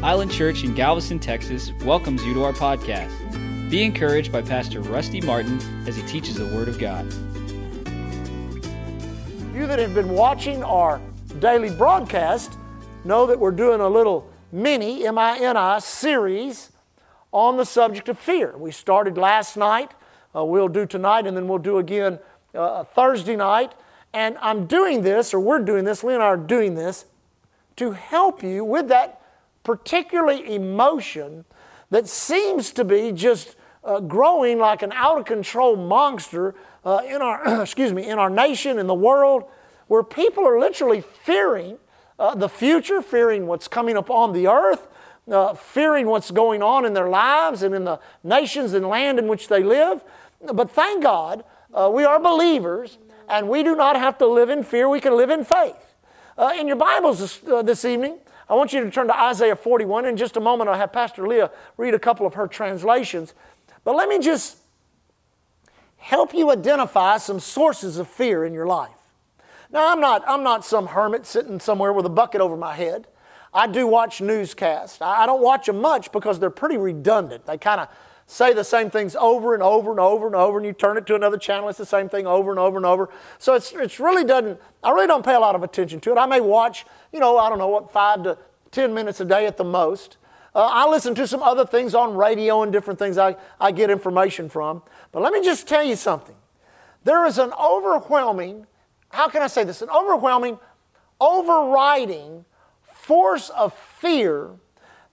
Island Church in Galveston, Texas welcomes you to our podcast. Be encouraged by Pastor Rusty Martin as he teaches the Word of God. You that have been watching our daily broadcast know that we're doing a little mini, M I N I, series on the subject of fear. We started last night, uh, we'll do tonight, and then we'll do again uh, Thursday night. And I'm doing this, or we're doing this, Lee and I are doing this, to help you with that particularly emotion that seems to be just uh, growing like an out of control monster uh, in our excuse me in our nation in the world where people are literally fearing uh, the future fearing what's coming upon the earth uh, fearing what's going on in their lives and in the nations and land in which they live. But thank god uh, we are believers and we do not have to live in fear. We can live in faith. Uh, in your bibles this, this evening I want you to turn to Isaiah 41. In just a moment, I'll have Pastor Leah read a couple of her translations. But let me just help you identify some sources of fear in your life. Now, I'm not, I'm not some hermit sitting somewhere with a bucket over my head. I do watch newscasts. I don't watch them much because they're pretty redundant. They kind of say the same things over and over and over and over, and you turn it to another channel, it's the same thing over and over and over. So it's, it's really doesn't, I really don't pay a lot of attention to it. I may watch, you know, I don't know what, five to 10 minutes a day at the most. Uh, I listen to some other things on radio and different things I, I get information from. But let me just tell you something. There is an overwhelming, how can I say this? An overwhelming, overriding force of fear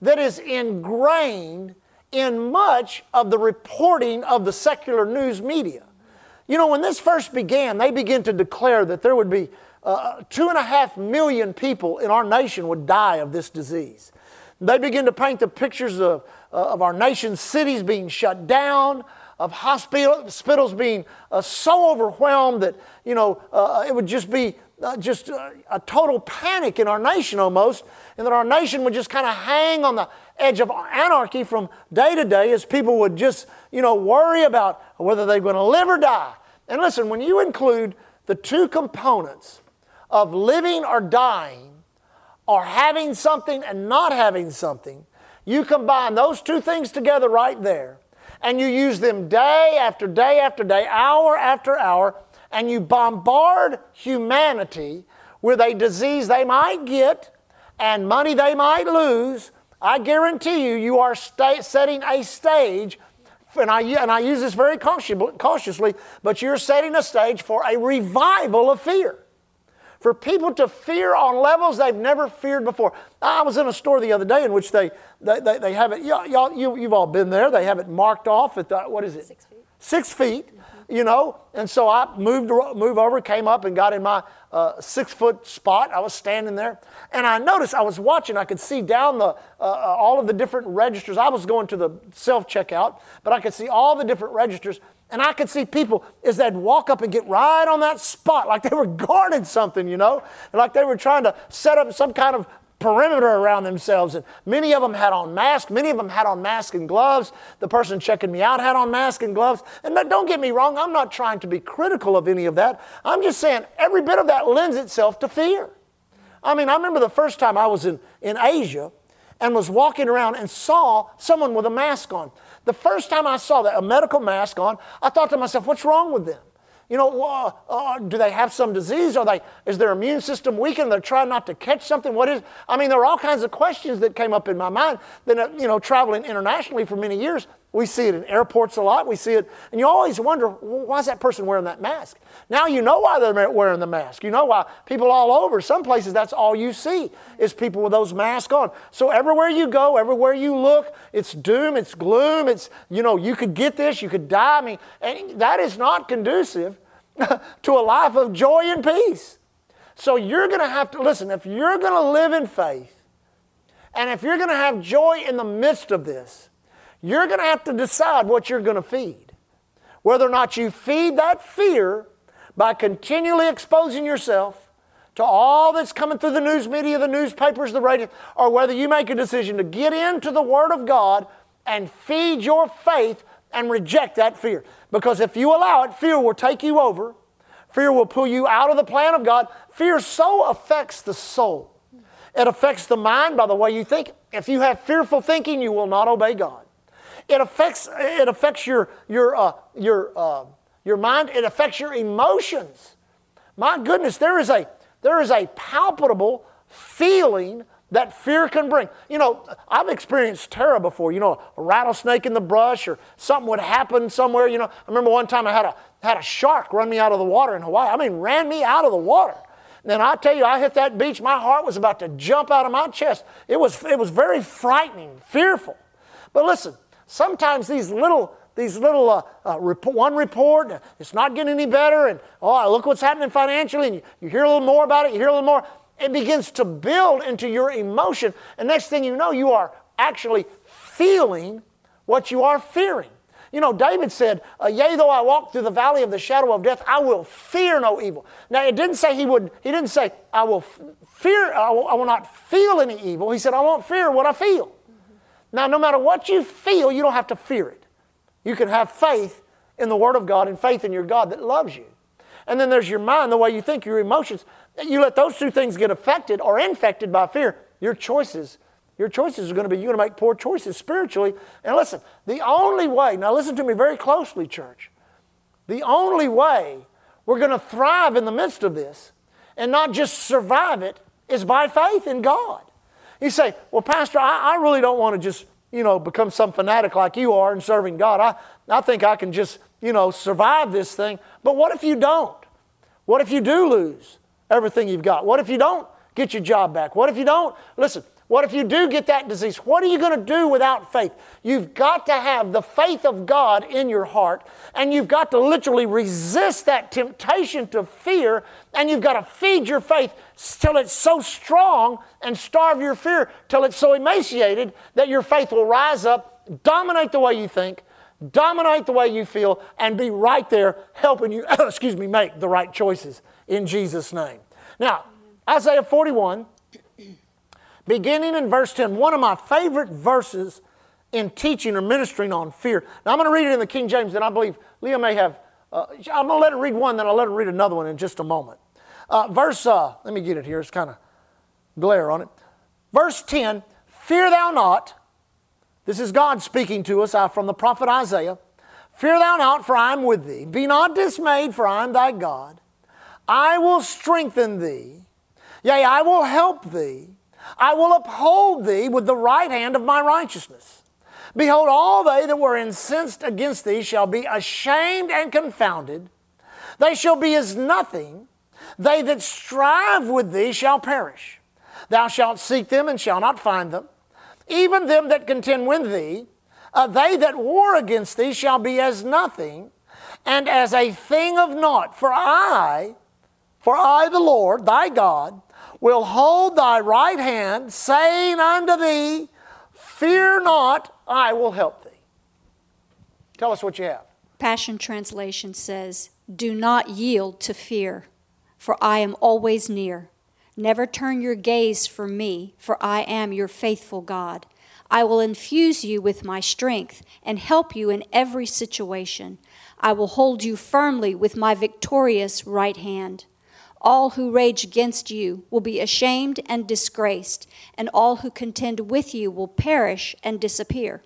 that is ingrained in much of the reporting of the secular news media. You know, when this first began, they began to declare that there would be uh, two and a half million people in our nation would die of this disease. They begin to paint the pictures of, uh, of our nation's cities being shut down, of hospitals being uh, so overwhelmed that, you know, uh, it would just be uh, just uh, a total panic in our nation almost, and that our nation would just kind of hang on the edge of anarchy from day to day as people would just, you know, worry about whether they're going to live or die. And listen, when you include the two components of living or dying, or having something and not having something, you combine those two things together right there, and you use them day after day after day, hour after hour, and you bombard humanity with a disease they might get and money they might lose I guarantee you, you are sta- setting a stage, and I, and I use this very cautiously, but you're setting a stage for a revival of fear. For people to fear on levels they've never feared before. I was in a store the other day in which they, they, they, they have it, y'all, y'all, you, you've all been there, they have it marked off at the, what is it? Six feet. Six feet you know. And so I moved, moved over, came up, and got in my uh, six foot spot. I was standing there, and I noticed I was watching. I could see down the uh, uh, all of the different registers. I was going to the self checkout, but I could see all the different registers. And I could see people as they'd walk up and get right on that spot, like they were guarding something, you know, like they were trying to set up some kind of perimeter around themselves. And many of them had on masks. Many of them had on masks and gloves. The person checking me out had on masks and gloves. And don't get me wrong, I'm not trying to be critical of any of that. I'm just saying every bit of that lends itself to fear. I mean, I remember the first time I was in, in Asia and was walking around and saw someone with a mask on. The first time I saw that, a medical mask on, I thought to myself, what's wrong with them? You know, uh, uh, do they have some disease? Are they, is their immune system weakened? They're trying not to catch something? What is? I mean, there are all kinds of questions that came up in my mind. Then, uh, you know, traveling internationally for many years, we see it in airports a lot. We see it, and you always wonder, why is that person wearing that mask? Now you know why they're wearing the mask. You know why people all over, some places that's all you see is people with those masks on. So everywhere you go, everywhere you look, it's doom, it's gloom, it's, you know, you could get this, you could die. I mean, and that is not conducive to a life of joy and peace. So you're going to have to, listen, if you're going to live in faith, and if you're going to have joy in the midst of this, you're going to have to decide what you're going to feed. Whether or not you feed that fear by continually exposing yourself to all that's coming through the news media, the newspapers, the radio, or whether you make a decision to get into the Word of God and feed your faith and reject that fear. Because if you allow it, fear will take you over. Fear will pull you out of the plan of God. Fear so affects the soul. It affects the mind by the way you think. If you have fearful thinking, you will not obey God. It affects, it affects your, your, uh, your, uh, your mind. It affects your emotions. My goodness, there is a, there is a palpable feeling that fear can bring. You know, I've experienced terror before. You know, a rattlesnake in the brush or something would happen somewhere. You know, I remember one time I had a, had a shark run me out of the water in Hawaii. I mean, ran me out of the water. And I tell you, I hit that beach, my heart was about to jump out of my chest. It was, it was very frightening, fearful. But listen, sometimes these little, these little uh, uh, one report, it's not getting any better, and oh, look what's happening financially, and you, you hear a little more about it, you hear a little more. It begins to build into your emotion, and next thing you know, you are actually feeling what you are fearing. You know, David said, uh, Yea, though I walk through the valley of the shadow of death, I will fear no evil. Now, it didn't say he would, he didn't say, I will f- fear, I will, I will, not feel any evil. He said, I won't fear what I feel. Mm-hmm. Now, no matter what you feel, you don't have to fear it. You can have faith in the Word of God and faith in your God that loves you. And then there's your mind, the way you think, your emotions. You let those two things get affected or infected by fear, your choices your choices are going to be you're going to make poor choices spiritually. And listen, the only way, now listen to me very closely, church. The only way we're going to thrive in the midst of this and not just survive it is by faith in God. You say, well, Pastor, I, I really don't want to just, you know, become some fanatic like you are in serving God. I, I think I can just, you know, survive this thing. But what if you don't? What if you do lose everything you've got? What if you don't get your job back? What if you don't? Listen, what if you do get that disease? What are you going to do without faith? You've got to have the faith of God in your heart, and you've got to literally resist that temptation to fear, and you've got to feed your faith till it's so strong and starve your fear till it's so emaciated that your faith will rise up, dominate the way you think, dominate the way you feel, and be right there helping you, excuse me, make the right choices in Jesus' name. Now, Isaiah 41 beginning in verse 10, one of my favorite verses in teaching or ministering on fear. Now, I'm going to read it in the King James, and I believe Leah may have. Uh, I'm going to let her read one, then I'll let her read another one in just a moment. Uh, verse, uh, let me get it here, it's kind of glare on it. Verse 10 Fear thou not. This is God speaking to us uh, from the prophet Isaiah. Fear thou not, for I am with thee. Be not dismayed, for I am thy God. I will strengthen thee. Yea, I will help thee. I will uphold thee with the right hand of my righteousness. Behold, all they that were incensed against thee shall be ashamed and confounded. They shall be as nothing. They that strive with thee shall perish. Thou shalt seek them and shalt not find them. Even them that contend with thee, uh, they that war against thee shall be as nothing and as a thing of naught. For I, for I, the Lord, thy God, will hold thy right hand, saying unto thee, Fear not, I will help thee. Tell us what you have. Passion Translation says, Do not yield to fear, for I am always near. Never turn your gaze from me, for I am your faithful God. I will infuse you with my strength and help you in every situation. I will hold you firmly with my victorious right hand. All who rage against you will be ashamed and disgraced, and all who contend with you will perish and disappear.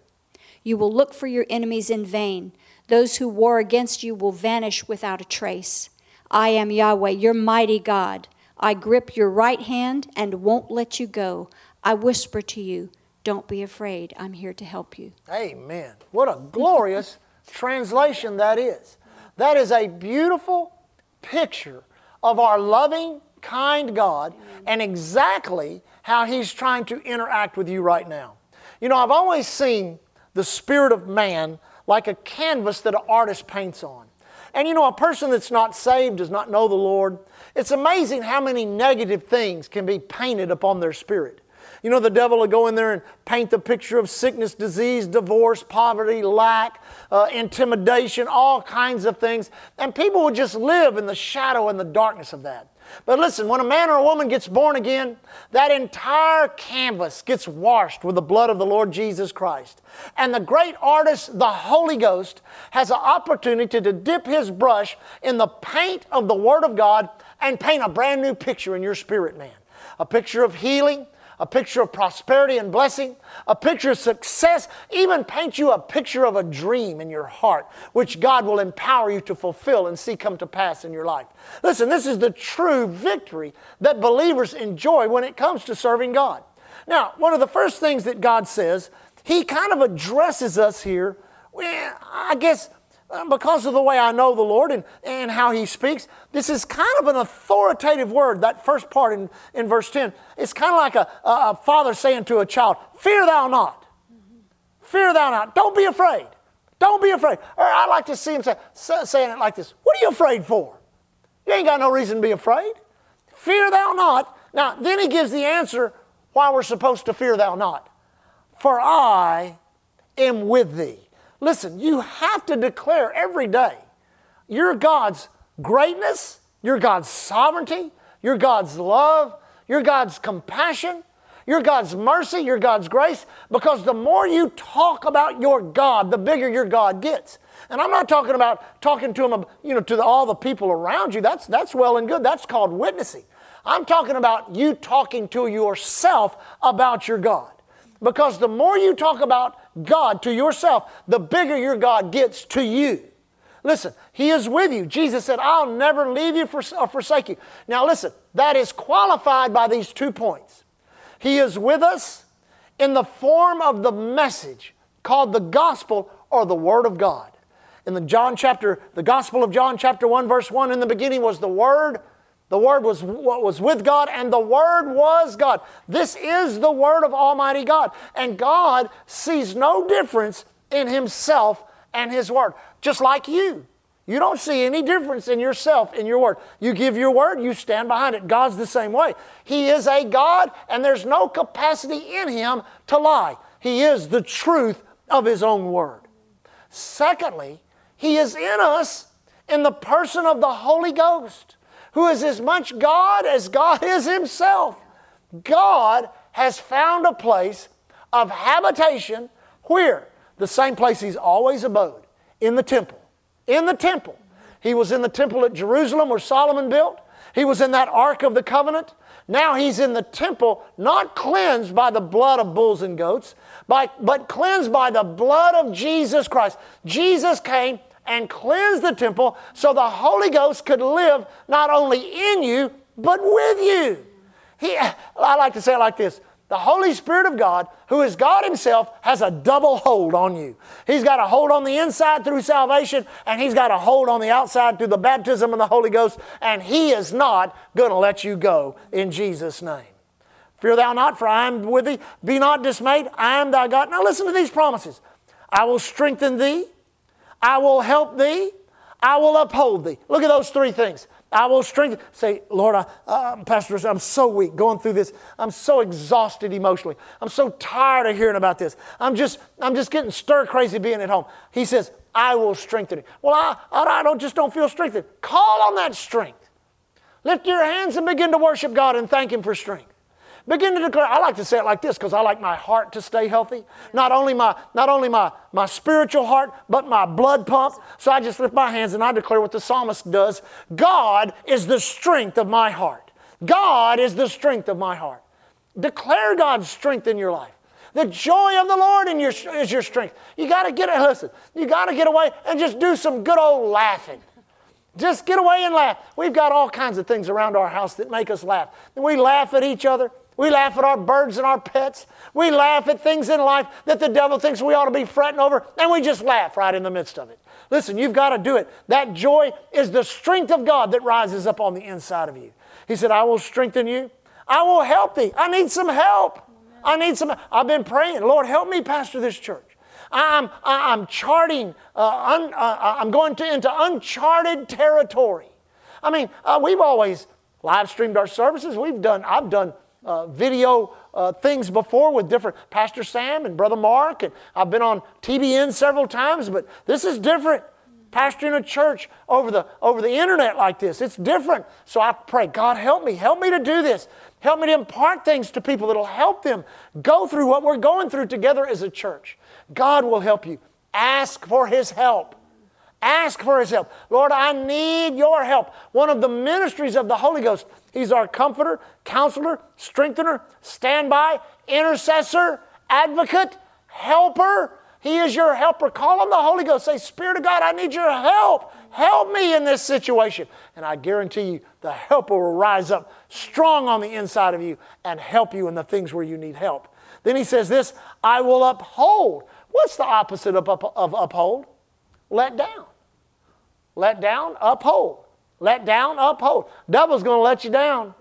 You will look for your enemies in vain. Those who war against you will vanish without a trace. I am Yahweh, your mighty God. I grip your right hand and won't let you go. I whisper to you, don't be afraid. I'm here to help you. Amen. What a glorious translation that is. That is a beautiful picture of our loving, kind God and exactly how He's trying to interact with you right now. You know, I've always seen the spirit of man like a canvas that an artist paints on. And you know, a person that's not saved does not know the Lord. It's amazing how many negative things can be painted upon their spirit. You know, the devil will go in there and paint the picture of sickness, disease, divorce, poverty, lack, uh, intimidation, all kinds of things. And people will just live in the shadow and the darkness of that. But listen, when a man or a woman gets born again, that entire canvas gets washed with the blood of the Lord Jesus Christ. And the great artist, the Holy Ghost, has an opportunity to dip his brush in the paint of the Word of God and paint a brand new picture in your spirit, man. A picture of healing, a picture of prosperity and blessing, a picture of success, even paint you a picture of a dream in your heart, which God will empower you to fulfill and see come to pass in your life. Listen, this is the true victory that believers enjoy when it comes to serving God. Now, one of the first things that God says, He kind of addresses us here, I guess Uh, because of the way I know the Lord and, and how He speaks, this is kind of an authoritative word, that first part in, in verse 10. It's kind of like a, a father saying to a child, Fear thou not. Fear thou not. Don't be afraid. Don't be afraid. Or I like to see him say, saying it like this What are you afraid for? You ain't got no reason to be afraid. Fear thou not. Now, then he gives the answer why we're supposed to fear thou not. For I am with thee. Listen, you have to declare every day your God's greatness, your God's sovereignty, your God's love, your God's compassion, your God's mercy, your God's grace, because the more you talk about your God, the bigger your God gets. And I'm not talking about talking to them, you know, to the, all the people around you. That's, that's well and good. That's called witnessing. I'm talking about you talking to yourself about your God. Because the more you talk about God to yourself, the bigger your God gets to you. Listen, He is with you. Jesus said, I'll never leave you or uh, forsake you. Now, listen, that is qualified by these two points. He is with us in the form of the message called the gospel or the Word of God. In the John chapter, the Gospel of John, chapter 1, verse 1, in the beginning was the Word, the Word was what was with God, and the Word was God. This is the Word of Almighty God. And God sees no difference in Himself and His Word, just like you. You don't see any difference in yourself, in your word. You give your word, you stand behind it. God's the same way. He is a God, and there's no capacity in Him to lie. He is the truth of His own word. Secondly, He is in us in the person of the Holy Ghost who is as much God as God is Himself. God has found a place of habitation where? The same place He's always abode, in the temple. In the temple. He was in the temple at Jerusalem where Solomon built. He was in that Ark of the Covenant. Now he's in the temple, not cleansed by the blood of bulls and goats, but, but cleansed by the blood of Jesus Christ. Jesus came and cleanse the temple so the Holy Ghost could live not only in you, but with you. He, I like to say it like this the Holy Spirit of God, who is God Himself, has a double hold on you. He's got a hold on the inside through salvation, and He's got a hold on the outside through the baptism of the Holy Ghost, and He is not going to let you go in Jesus' name. Fear thou not, for I am with thee. Be not dismayed, I am thy God. Now listen to these promises I will strengthen thee. I will help thee. I will uphold thee. Look at those three things. I will strengthen. Say, Lord, I, uh, Pastor, I'm so weak going through this. I'm so exhausted emotionally. I'm so tired of hearing about this. I'm just, I'm just getting stir crazy being at home. He says, I will strengthen you. Well, I, I don't just don't feel strengthened. Call on that strength. Lift your hands and begin to worship God and thank Him for strength. Begin to declare. I like to say it like this because I like my heart to stay healthy. Not only my, not only my, my spiritual heart, but my blood pump. So I just lift my hands and I declare what the psalmist does God is the strength of my heart. God is the strength of my heart. Declare God's strength in your life. The joy of the Lord in your, is your strength. You got to get it. Listen, you got to get away and just do some good old laughing. Just get away and laugh. We've got all kinds of things around our house that make us laugh. And we laugh at each other. We laugh at our birds and our pets. We laugh at things in life that the devil thinks we ought to be fretting over, and we just laugh right in the midst of it. Listen, you've got to do it. That joy is the strength of God that rises up on the inside of you. He said, I will strengthen you. I will help thee. I need some help. I need some. I've been praying, Lord, help me pastor this church. I'm, I'm charting, uh, un, uh, I'm going to, into uncharted territory. I mean, uh, we've always live streamed our services. We've done, I've done uh, video uh, things before with different Pastor Sam and Brother Mark, and I've been on TBN several times, but this is different. Pastoring a church over the over the internet like this, it's different. So I pray, God help me, help me to do this. Help me to impart things to people that'll help them go through what we're going through together as a church. God will help you. Ask for His help. Ask for His help. Lord, I need your help. One of the ministries of the Holy Ghost He's our comforter, counselor, strengthener, standby, intercessor, advocate, helper. He is your helper. Call on the Holy Ghost. Say, Spirit of God, I need your help. Help me in this situation. And I guarantee you, the helper will rise up strong on the inside of you and help you in the things where you need help. Then he says this I will uphold. What's the opposite of, up, of uphold? Let down. Let down, uphold. Let down, uphold. Devil's going to let you down.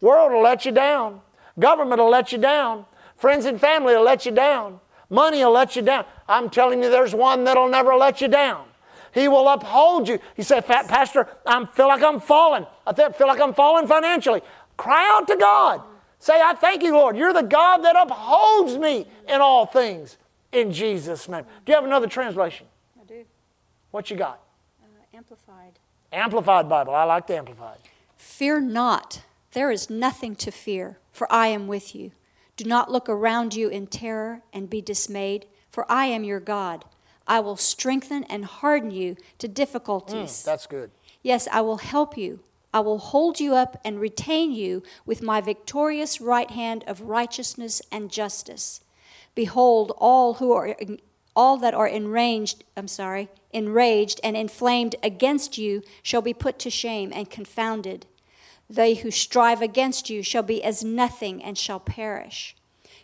World will let you down. Government will let you down. Friends and family will let you down. Money will let you down. I'm telling you, there's one that'll never let you down. He will uphold you. You say, Pastor, I feel like I'm falling. I feel like I'm falling financially. Cry out to God. Say, I thank you, Lord. You're the God that upholds me in all things in Jesus' name. Do you have another translation? I do. What you got? Uh, amplified. Amplified Bible. I like the Amplified. Fear not. There is nothing to fear, for I am with you. Do not look around you in terror and be dismayed, for I am your God. I will strengthen and harden you to difficulties. Mm, that's good. Yes, I will help you. I will hold you up and retain you with my victorious right hand of righteousness and justice. Behold, all who are all that are enraged, I'm sorry, enraged and inflamed against you shall be put to shame and confounded. They who strive against you shall be as nothing and shall perish.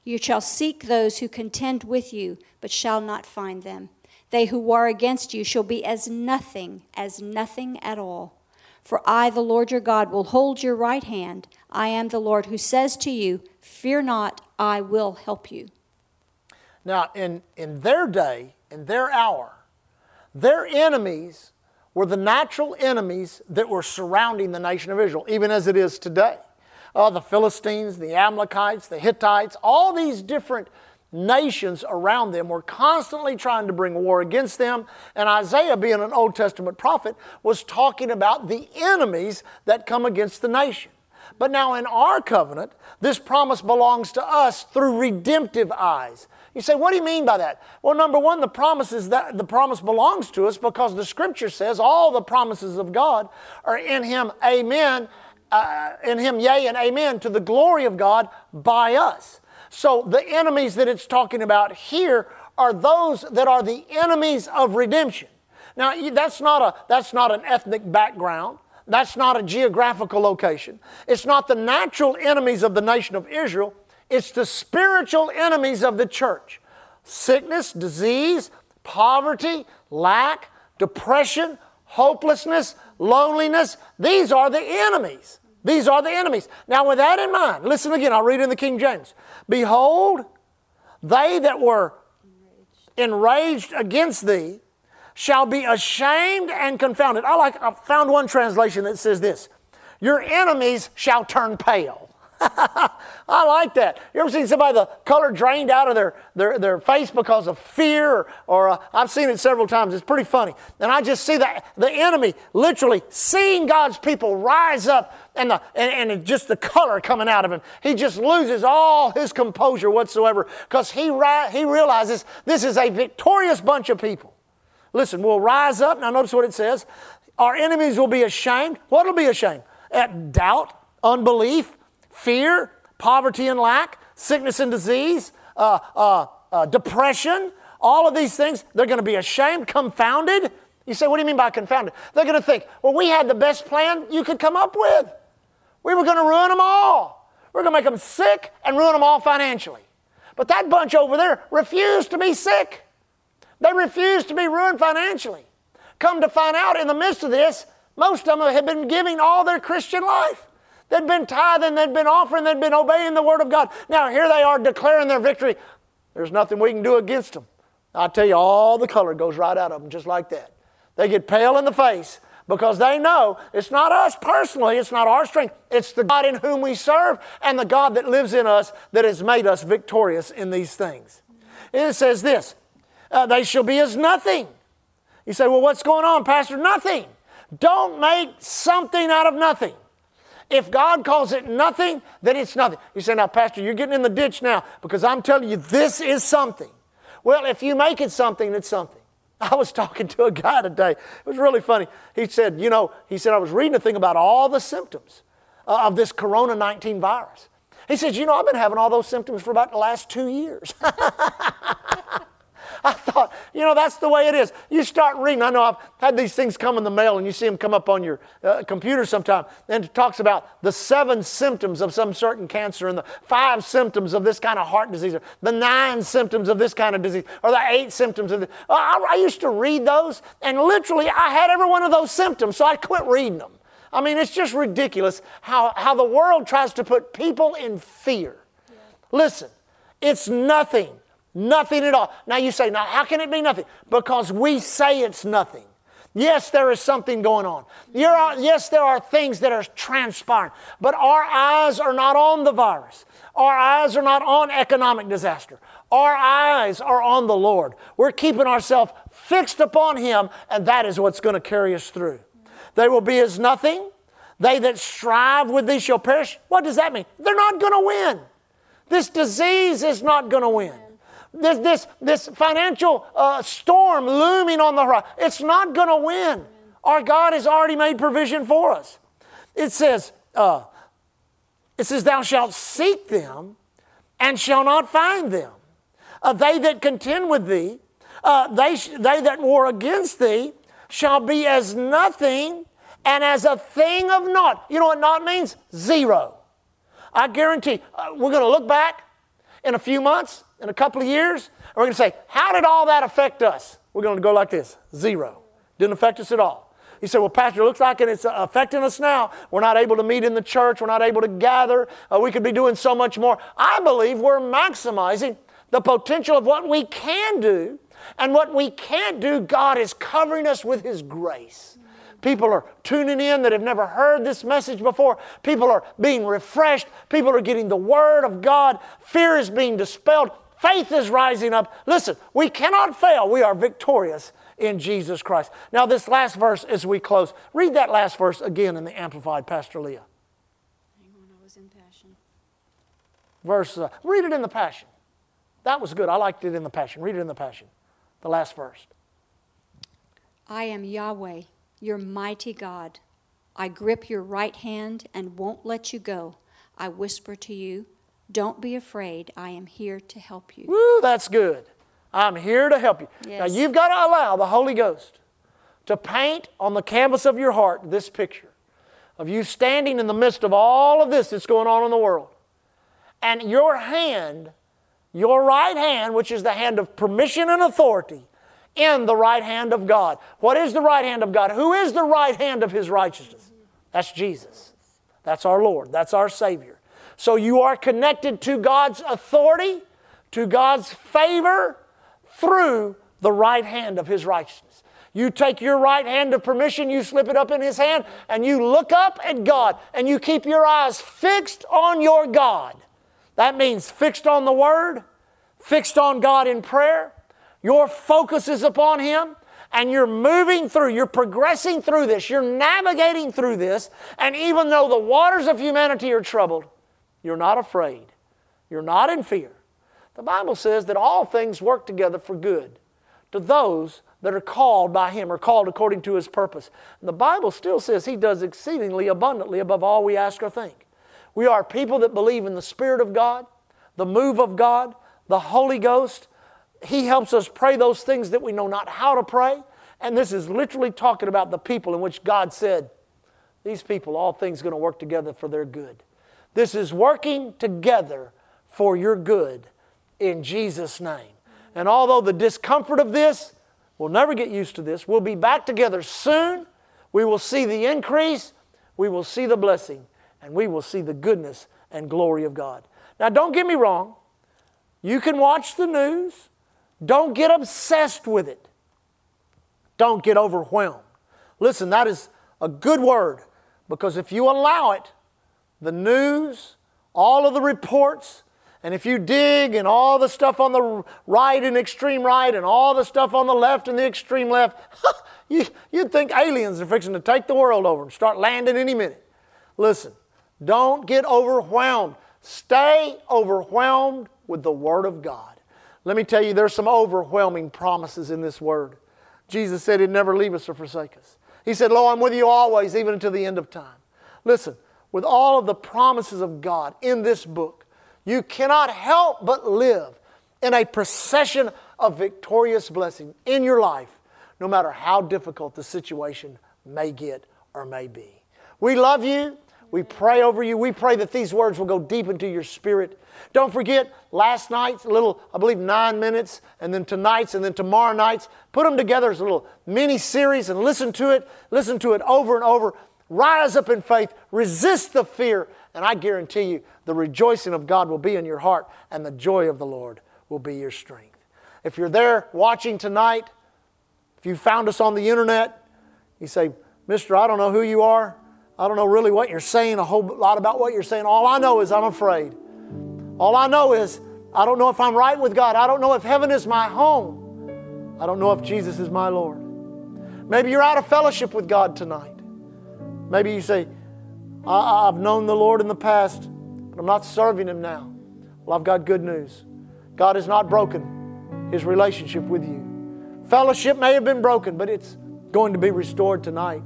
You shall seek those who contend with you, but shall not find them. They who war against you shall be as nothing, as nothing at all. For I, the Lord your God, will hold your right hand. I am the Lord who says to you, Fear not, I will help you. Now, in, in their day, in their hour, their enemies were the natural enemies that were surrounding the nation of Israel, even as it is today. Uh, the Philistines, the Amalekites, the Hittites, all these different nations around them were constantly trying to bring war against them. And Isaiah, being an Old Testament prophet, was talking about the enemies that come against the nation. But now in our covenant, this promise belongs to us through redemptive eyes. You say, what do you mean by that? Well, number one, the promise is that the promise belongs to us because the scripture says all the promises of God are in Him, amen, uh, in Him, yea, and amen, to the glory of God by us. So the enemies that it's talking about here are those that are the enemies of redemption. Now, that's not, a, that's not an ethnic background. That's not a geographical location. It's not the natural enemies of the nation of Israel. It's the spiritual enemies of the church. Sickness, disease, poverty, lack, depression, hopelessness, loneliness. These are the enemies. These are the enemies. Now, with that in mind, listen again. I'll read in the King James. Behold, they that were enraged against thee shall be ashamed and confounded. I like. I found one translation that says this: Your enemies shall turn pale. I like that. You ever seen somebody the color drained out of their, their, their face because of fear? Or, or uh, I've seen it several times. It's pretty funny. And I just see that the enemy literally seeing God's people rise up and, the, and, and just the color coming out of him. He just loses all his composure whatsoever because he, ri- he realizes this is a victorious bunch of people. Listen, we'll rise up. Now, notice what it says. Our enemies will be ashamed. What will be ashamed? At doubt, unbelief, fear, poverty and lack, sickness and disease, uh, uh, uh, depression, all of these things, they're going to be ashamed, confounded. You say, what do you mean by confounded? They're going to think, well, we had the best plan you could come up with. We were going to ruin them all. We we're going to make them sick and ruin them all financially. But that bunch over there refused to be sick. They refused to be ruined financially. Come to find out, in the midst of this, most of them have been giving all their Christian life. They'd been tithing, they'd been offering, they'd been obeying the Word of God. Now here they are declaring their victory. There's nothing we can do against them. I tell you, all the color goes right out of them just like that. They get pale in the face because they know it's not us personally, it's not our strength, it's the God in whom we serve and the God that lives in us that has made us victorious in these things. It says this uh, they shall be as nothing. You say, well, what's going on, Pastor? Nothing. Don't make something out of nothing. If God calls it nothing, then it's nothing. You say, now, Pastor, you're getting in the ditch now because I'm telling you this is something. Well, if you make it something, it's something. I was talking to a guy today. It was really funny. He said, you know, he said, I was reading a thing about all the symptoms uh, of this Corona 19 virus. He says, You know, I've been having all those symptoms for about the last two years. I thought, you know, that's the way it is. You start reading. I know I've had these things come in the mail, and you see them come up on your uh, computer sometime. And it talks about the seven symptoms of some certain cancer, and the five symptoms of this kind of heart disease, or the nine symptoms of this kind of disease, or the eight symptoms of this. I, I used to read those, and literally, I had every one of those symptoms, so I quit reading them. I mean, it's just ridiculous how, how the world tries to put people in fear. Yeah. Listen, it's nothing Nothing at all. Now you say, now how can it be nothing? Because we say it's nothing. Yes, there is something going on. yes, there are things that are transpiring, but our eyes are not on the virus. Our eyes are not on economic disaster. Our eyes are on the Lord. We're keeping ourselves fixed upon Him, and that is what's going to carry us through. They will be as nothing. They that strive with thee shall perish. What does that mean? They're not going to win. This disease is not going to win this, this, this financial uh, storm looming on the horizon. It's not going to win. Our God has already made provision for us. It says, uh, it says, Thou shalt seek them and shall not find them. Uh, they that contend with thee, uh, they, they that war against thee, shall be as nothing and as a thing of naught. You know what naught means? Zero. I guarantee, uh, we're going to look back in a few months in a couple of years, and we're going to say, How did all that affect us? We're going to go like this zero. Didn't affect us at all. He said, Well, Pastor, it looks like it's affecting us now. We're not able to meet in the church. We're not able to gather. Uh, we could be doing so much more. I believe we're maximizing the potential of what we can do. And what we can't do, God is covering us with His grace. People are tuning in that have never heard this message before. People are being refreshed. People are getting the Word of God. Fear is being dispelled. Faith is rising up. Listen, we cannot fail. We are victorious in Jesus Christ. Now, this last verse as we close, read that last verse again in the Amplified, Pastor Leah. Hang on, I was in Passion. Verse, uh, read it in the Passion. That was good. I liked it in the Passion. Read it in the Passion. The last verse. I am Yahweh, your mighty God. I grip your right hand and won't let you go. I whisper to you, don't be afraid. I am here to help you. Woo, that's good. I'm here to help you. Yes. Now, you've got to allow the Holy Ghost to paint on the canvas of your heart this picture of you standing in the midst of all of this that's going on in the world. And your hand, your right hand, which is the hand of permission and authority, in the right hand of God. What is the right hand of God? Who is the right hand of His righteousness? That's Jesus. That's our Lord. That's our Savior. So you are connected to God's authority, to God's favor through the right hand of His righteousness. You take your right hand of permission, you slip it up in His hand, and you look up at God and you keep your eyes fixed on your God. That means fixed on the Word, fixed on God in prayer. Your focus is upon Him and you're moving through, you're progressing through this, you're navigating through this, and even though the waters of humanity are troubled, you're not afraid. You're not in fear. The Bible says that all things work together for good to those that are called by Him or called according to His purpose. And the Bible still says He does exceedingly abundantly above all we ask or think. We are people that believe in the Spirit of God, the move of God, the Holy Ghost. He helps us pray those things that we know not how to pray. And this is literally talking about the people in which God said, These people, all things are going to work together for their good. This is working together for your good in Jesus' name. And although the discomfort of this, we'll never get used to this, we'll be back together soon. We will see the increase, we will see the blessing, and we will see the goodness and glory of God. Now, don't get me wrong. You can watch the news. Don't get obsessed with it. Don't get overwhelmed. Listen, that is a good word because if you allow it, the news, all of the reports, and if you dig and all the stuff on the right and extreme right and all the stuff on the left and the extreme left, you, would think aliens are fixing to take the world over and start landing any minute. Listen, don't get overwhelmed. Stay overwhelmed with the Word of God. Let me tell you, there's some overwhelming promises in this Word. Jesus said He'd never leave us or forsake us. He said, Lo, I'm with you always, even until the end of time. Listen, with all of the promises of God in this book, you cannot help but live in a procession of victorious blessing in your life, no matter how difficult the situation may get or may be. We love you. We pray over you. We pray that these words will go deep into your spirit. Don't forget last night's little, I believe, nine minutes, and then tonight's, and then tomorrow night's. Put them together as a little mini series and listen to it. Listen to it over and over. Rise up in faith. Resist the fear. And I guarantee you, the rejoicing of God will be in your heart, and the joy of the Lord will be your strength. If you're there watching tonight, if you found us on the internet, you say, Mister, I don't know who you are. I don't know really what you're saying, a whole lot about what you're saying. All I know is I'm afraid. All I know is I don't know if I'm right with God. I don't know if heaven is my home. I don't know if Jesus is my Lord. Maybe you're out of fellowship with God tonight. Maybe you say, I- have known the Lord in the past, but I'm not serving Him now. Well, I've got good news. God has not broken His relationship with you. Fellowship may have been broken, but it's going to be restored tonight.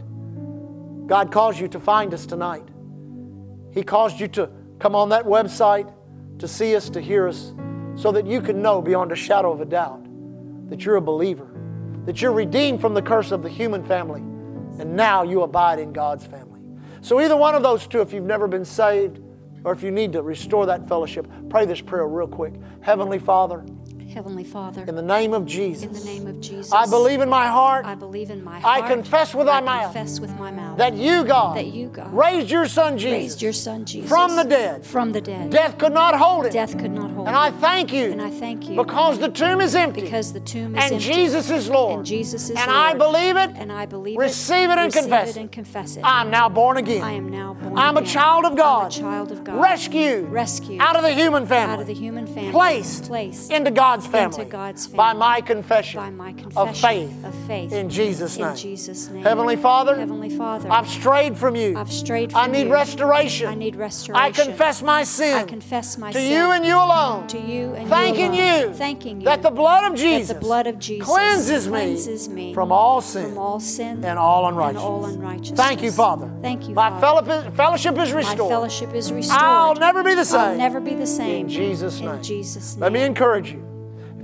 God calls you to find us tonight. He caused you to come on that website to see us, to hear us, so that you can know beyond a shadow of a doubt that you're a believer, that you're redeemed from the curse of the human family, and now you abide in God's family. So, either one of those two, if you've never been saved or if you need to restore that fellowship, pray this prayer real quick. Heavenly Father, Heavenly Father, in the name of Jesus, in the name of Jesus, I believe in my heart. I believe in my heart. I confess with my I mouth. confess with my mouth That you, God, that you, God, raised your Son Jesus, raised your Son Jesus from the dead. From the dead. Death could not hold it. Death could not hold and it. I thank you. And I thank you because the tomb is empty. because the tomb is and empty. Jesus is Lord. And Jesus is and Lord. I believe it. And I believe receive it, and receive confess it and confess it. I'm now born again. I am now born I'm a child of God. I'm a child of God. Rescued. Rescued. Out of the human family. Out of the human family. Placed. Placed. into God's family. Into God's family. By my confession. By my confession of faith. Of faith. In Jesus' name. In Jesus' name. Heavenly Father. Heavenly Father. I've strayed from you. I've strayed from I need you. restoration. I need restoration. I confess my sin. I confess my to sin. you and you alone. To you and Thanking you alone. you. Thanking you. That the blood of Jesus. The blood of Jesus cleanses me. cleanses me from all sin. From all sin. and all unrighteousness. And all unrighteousness. Thank you, Father. Thank you, My Father. fellowship, fellowship is restored. My fellowship is restored. I'll never be the same. I'll never be the same. In Jesus' name. In Jesus' name. Let me encourage you.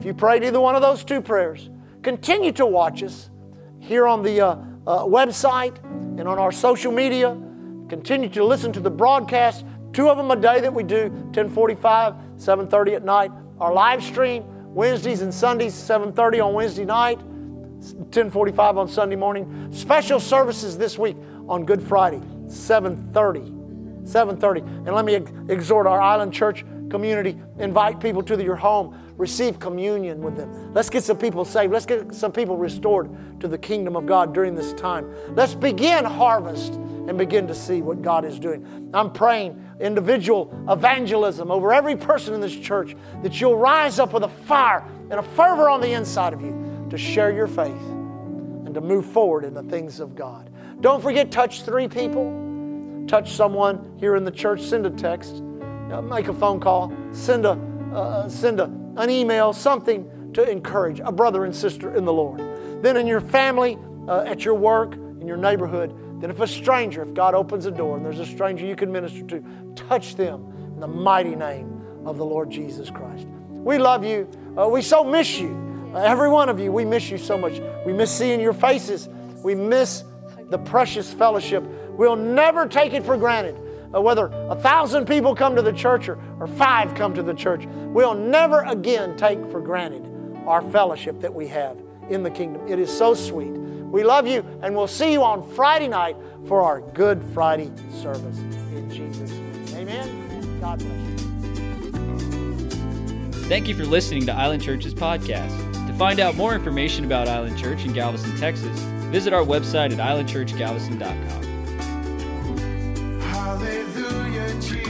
If you prayed either one of those two prayers, continue to watch us here on the uh, uh, website and on our social media. Continue to listen to the broadcast. Two of them a day that we do, 1045, 730 at night. Our live stream, Wednesdays and Sundays, 730 on Wednesday night, 1045 on Sunday morning. Special services this week on Good Friday, 730. 7:30. And let me ex- exhort our Island Church community, invite people to your home, receive communion with them. Let's get some people saved. Let's get some people restored to the kingdom of God during this time. Let's begin harvest and begin to see what God is doing. I'm praying individual evangelism over every person in this church that you'll rise up with a fire and a fervor on the inside of you to share your faith and to move forward in the things of God. Don't forget touch 3 people touch someone here in the church, send a text, uh, make a phone call, send a uh, send a, an email, something to encourage a brother and sister in the Lord. Then in your family, uh, at your work, in your neighborhood, then if a stranger, if God opens a door and there's a stranger you can minister to, touch them in the mighty name of the Lord Jesus Christ. We love you. Uh, we so miss you. Uh, every one of you, we miss you so much. We miss seeing your faces. We miss the precious fellowship. We'll never take it for granted. Whether a thousand people come to the church or, or five come to the church, we'll never again take for granted our fellowship that we have in the kingdom. It is so sweet. We love you, and we'll see you on Friday night for our Good Friday service. In Jesus' name. Amen. God bless you. Thank you for listening to Island Church's podcast. To find out more information about Island Church in Galveston, Texas, visit our website at islandchurchgalveston.com. Hallelujah, Jesus.